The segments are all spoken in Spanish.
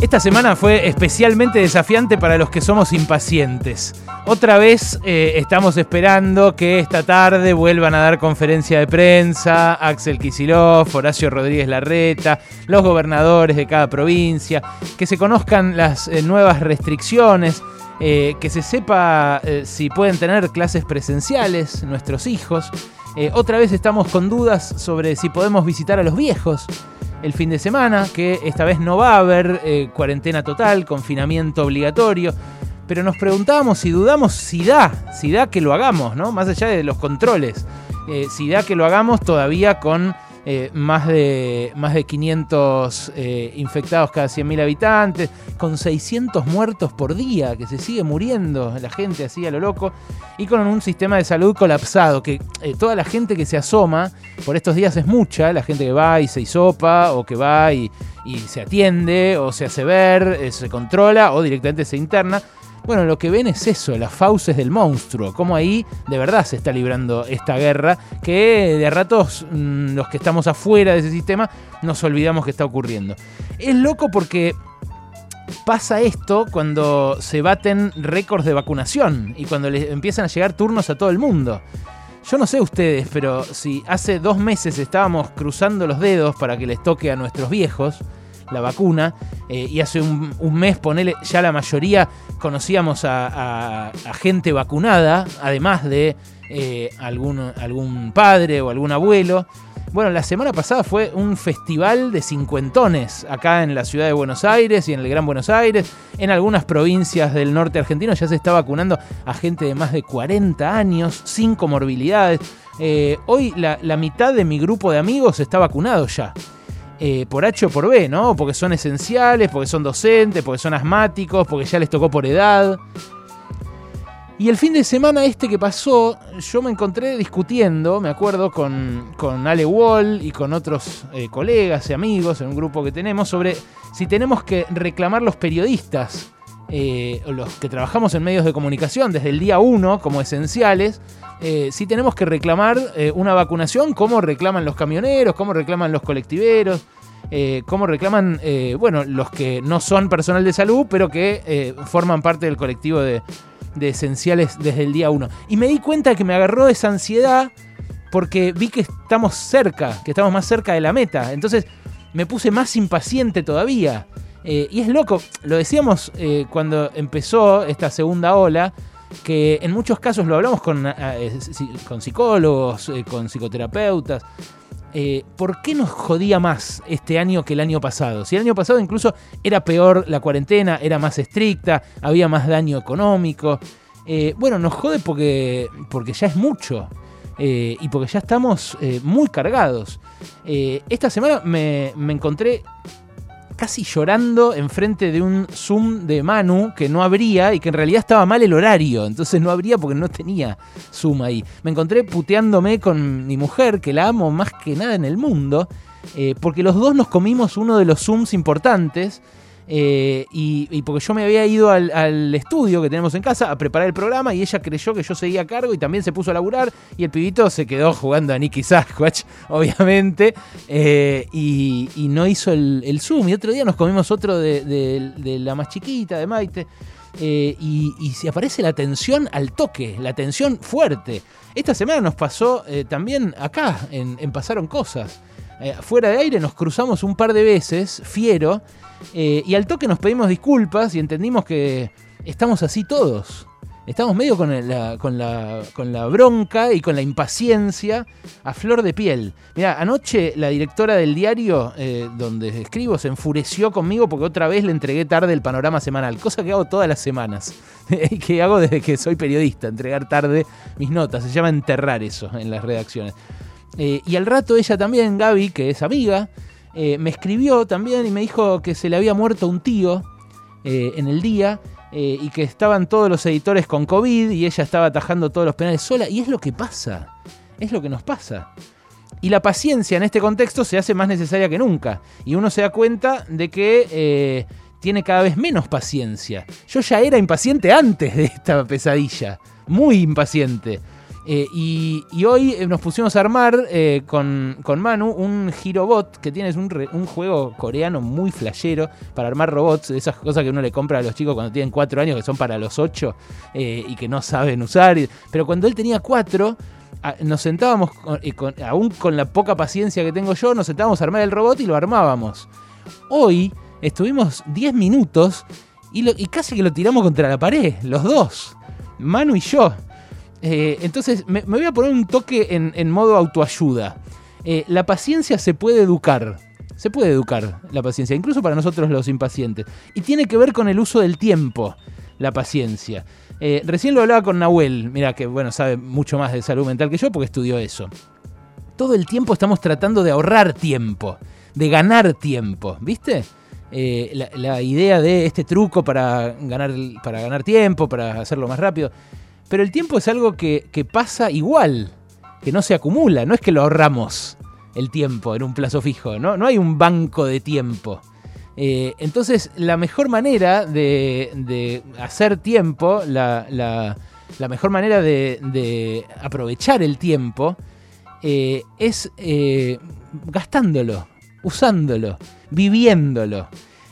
Esta semana fue especialmente desafiante para los que somos impacientes. Otra vez eh, estamos esperando que esta tarde vuelvan a dar conferencia de prensa Axel Kisilov, Horacio Rodríguez Larreta, los gobernadores de cada provincia, que se conozcan las eh, nuevas restricciones, eh, que se sepa si pueden tener clases presenciales nuestros hijos. otra vez estamos con dudas sobre si podemos visitar a los viejos el fin de semana, que esta vez no va a haber eh, cuarentena total, confinamiento obligatorio, pero nos preguntábamos y dudamos si da, si da que lo hagamos, ¿no? Más allá de los controles, eh, si da que lo hagamos todavía con eh, más, de, más de 500 eh, infectados cada 100.000 habitantes, con 600 muertos por día, que se sigue muriendo la gente así a lo loco, y con un sistema de salud colapsado, que eh, toda la gente que se asoma por estos días es mucha, la gente que va y se hisopa, o que va y, y se atiende, o se hace ver, se controla, o directamente se interna. Bueno, lo que ven es eso, las fauces del monstruo, como ahí de verdad se está librando esta guerra, que de ratos mm, los que estamos afuera de ese sistema nos olvidamos que está ocurriendo. Es loco porque pasa esto cuando se baten récords de vacunación y cuando les empiezan a llegar turnos a todo el mundo. Yo no sé ustedes, pero si hace dos meses estábamos cruzando los dedos para que les toque a nuestros viejos, la vacuna. Eh, y hace un, mes, ponele, ya la mayoría conocíamos a, gente vacunada, además de eh, algún, algún padre o algún abuelo. Bueno, la semana pasada fue un festival de cincuentones acá en la ciudad de Buenos Aires y en el Gran Buenos Aires. En algunas provincias del norte argentino ya se está vacunando a gente de más de 40 años, sin comorbilidades. Eh, hoy la, la mitad de mi grupo de amigos está vacunado ya. Eh, por H o por B, ¿no? Porque son esenciales, porque son docentes, porque son asmáticos, porque ya les tocó por edad. Y el fin de semana este que pasó, yo me encontré discutiendo, me acuerdo, con, con Ale Wall y con otros eh, colegas y amigos en un grupo que tenemos sobre si tenemos que reclamar los periodistas, eh, los que trabajamos en medios de comunicación desde el día 1 como esenciales, si tenemos que reclamar una vacunación, como reclaman los camioneros, como reclaman los colectiveros, eh, como reclaman, bueno, los que no son personal de salud, pero que forman parte del colectivo de, esenciales desde el día 1. Y me di cuenta que me agarró esa ansiedad porque vi que estamos cerca, que estamos más cerca de la meta. Entonces me puse más impaciente todavía. y es loco, lo decíamos cuando empezó esta segunda ola, que en muchos casos lo hablamos con, eh, eh, psicólogos, eh, con psicoterapeutas. ¿Por qué nos jodía más este año que el año pasado? Si el año pasado incluso era peor la cuarentena, era más estricta, había más daño económico. bueno, nos jode porque, porque ya es mucho. y porque ya estamos muy cargados. esta semana me, me encontré casi llorando enfrente de un Zoom de Manu que no abría y que en realidad estaba mal el horario. Entonces no abría porque no tenía Zoom ahí. Me encontré puteándome con mi mujer, que la amo más que nada en el mundo, eh, porque los dos nos comimos uno de los Zooms importantes eh, y, porque yo me había ido al, estudio que tenemos en casa a preparar el programa y ella creyó que yo seguía a cargo y también se puso a laburar y el pibito se quedó jugando a Nicky Sasquatch, obviamente, eh, y, no hizo el, Zoom. Y otro día nos comimos otro de, la más chiquita, de Maite. Eh, y, se aparece la tensión al toque, la tensión fuerte. Esta semana nos pasó también acá, en, Pasaron Cosas. Fuera de aire nos cruzamos un par de veces, fiero, eh, y al toque nos pedimos disculpas y entendimos que estamos así todos. Estamos medio con la, con la, bronca y con la impaciencia a flor de piel. Mira, anoche la directora del diario eh, donde escribo se enfureció conmigo porque otra vez le entregué tarde el panorama semanal, cosa que hago todas las semanas, que hago desde que soy periodista, entregar tarde mis notas. Se llama enterrar eso en las redacciones. Eh, y al rato ella también, Gaby, que es amiga, eh, me escribió también y me dijo que se le había muerto un tío eh, en el día y que estaban todos los editores con COVID y ella estaba atajando todos los penales sola. Y es lo que pasa, es lo que nos pasa. Y la paciencia en este contexto se hace más necesaria que nunca. Y uno se da cuenta de que tiene cada vez menos paciencia. Yo ya era impaciente antes de esta pesadilla, muy impaciente. Eh, y, hoy eh, nos pusimos a armar eh, con, Manu un Girobot, que tienes un, juego coreano muy flashero para armar robots, esas cosas que uno le compra a los chicos cuando tienen cuatro años, que son para los ocho y que no saben usar. Pero cuando él tenía cuatro, nos sentábamos, aún con la poca paciencia que tengo yo, nos sentábamos a armar el robot y lo armábamos. Hoy estuvimos 10 minutos y casi que lo tiramos contra la pared, los dos, Manu y yo. Eh, entonces, me, voy a poner un toque en, modo autoayuda. Eh, la paciencia se puede educar. Se puede educar la paciencia, incluso para nosotros los impacientes. Y tiene que ver con el uso del tiempo, la paciencia. Eh, recién lo hablaba con Nahuel, mira que bueno, sabe mucho más de salud mental que yo porque estudió eso. Todo el tiempo estamos tratando de ahorrar tiempo, de ganar tiempo, ¿viste? la, idea de este truco para ganar, para ganar tiempo, para hacerlo más rápido. Pero el tiempo es algo que, pasa igual, que no se acumula, no es que lo ahorramos el tiempo en un plazo fijo, no, no hay un banco de tiempo. Eh, entonces, la mejor manera de, hacer tiempo, la, mejor manera de, aprovechar el tiempo, eh, es eh, gastándolo, usándolo, viviéndolo.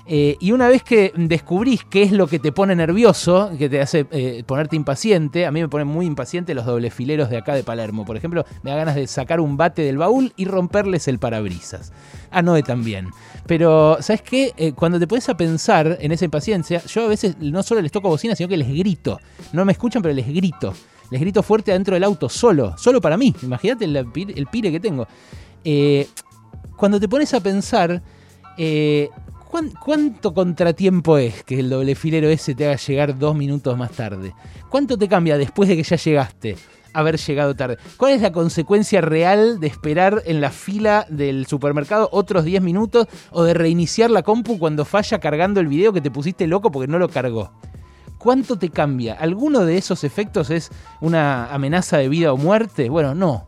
Eh, y una vez que descubrís qué es lo que te pone nervioso, que te hace eh, ponerte impaciente, a mí me ponen muy impaciente los doblefileros de acá de Palermo. Por ejemplo, me da ganas de sacar un bate del baúl y romperles el parabrisas. A Noé también. Pero, ¿sabes qué? Eh, cuando te pones a pensar en esa impaciencia, yo a veces no solo les toco bocina, sino que les grito. No me escuchan, pero les grito. Les grito fuerte adentro del auto, solo, solo para mí. Imagínate el, pire que tengo. cuando te pones a pensar, ¿Cuánto contratiempo es que el doble filero ese te haga llegar dos minutos más tarde? ¿Cuánto te cambia después de que ya llegaste? haber llegado tarde. ¿Cuál es la consecuencia real de esperar en la fila del supermercado otros 10 minutos o de reiniciar la compu cuando falla cargando el video que te pusiste loco porque no lo cargó? ¿Cuánto te cambia? ¿Alguno de esos efectos es una amenaza de vida o muerte? Bueno, no.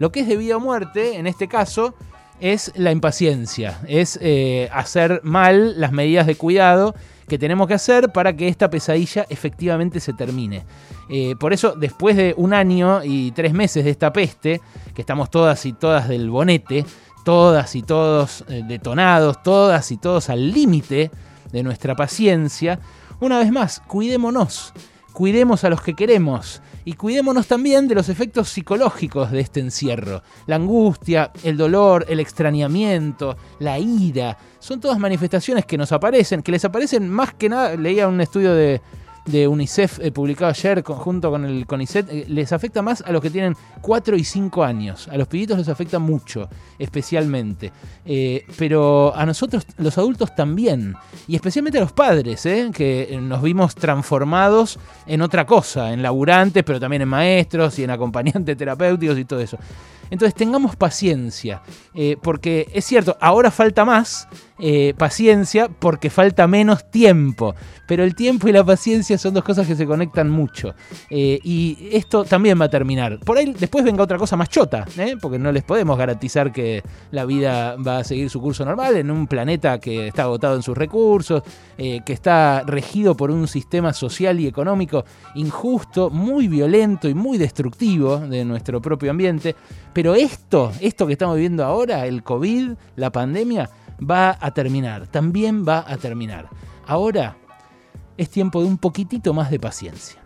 Lo que es de vida o muerte, en este caso, es la impaciencia, es eh, hacer mal las medidas de cuidado que tenemos que hacer para que esta pesadilla efectivamente se termine. Eh, por eso, después de un año y tres meses de esta peste, que estamos todas y todas del bonete, todas y todos eh, detonados, todas y todos al límite de nuestra paciencia, una vez más, cuidémonos, cuidemos a los que queremos y cuidémonos también de los efectos psicológicos de este encierro. La angustia, el dolor, el extrañamiento, la ira, son todas manifestaciones que nos aparecen, que les aparecen más que nada, leía un estudio de de UNICEF eh, publicado ayer junto con el CONICET, eh, les afecta más a los que tienen 4 y 5 años. A los pibitos les afecta mucho, especialmente. Eh, pero a nosotros, los adultos también. Y especialmente a los padres, que nos vimos transformados en otra cosa, en laburantes, pero también en maestros y en acompañantes terapéuticos y todo eso. Entonces tengamos paciencia, porque es cierto, ahora falta más, eh, paciencia porque falta menos tiempo. Pero el tiempo y la paciencia son dos cosas que se conectan mucho. Eh, y esto también va a terminar. Por ahí después venga otra cosa más chota, ¿eh? porque no les podemos garantizar que la vida va a seguir su curso normal en un planeta que está agotado en sus recursos, que está regido por un sistema social y económico injusto, muy violento y muy destructivo de nuestro propio ambiente. Pero esto, esto que estamos viviendo ahora, el COVID, la pandemia, va a terminar, también va a terminar. Ahora es tiempo de un poquitito más de paciencia.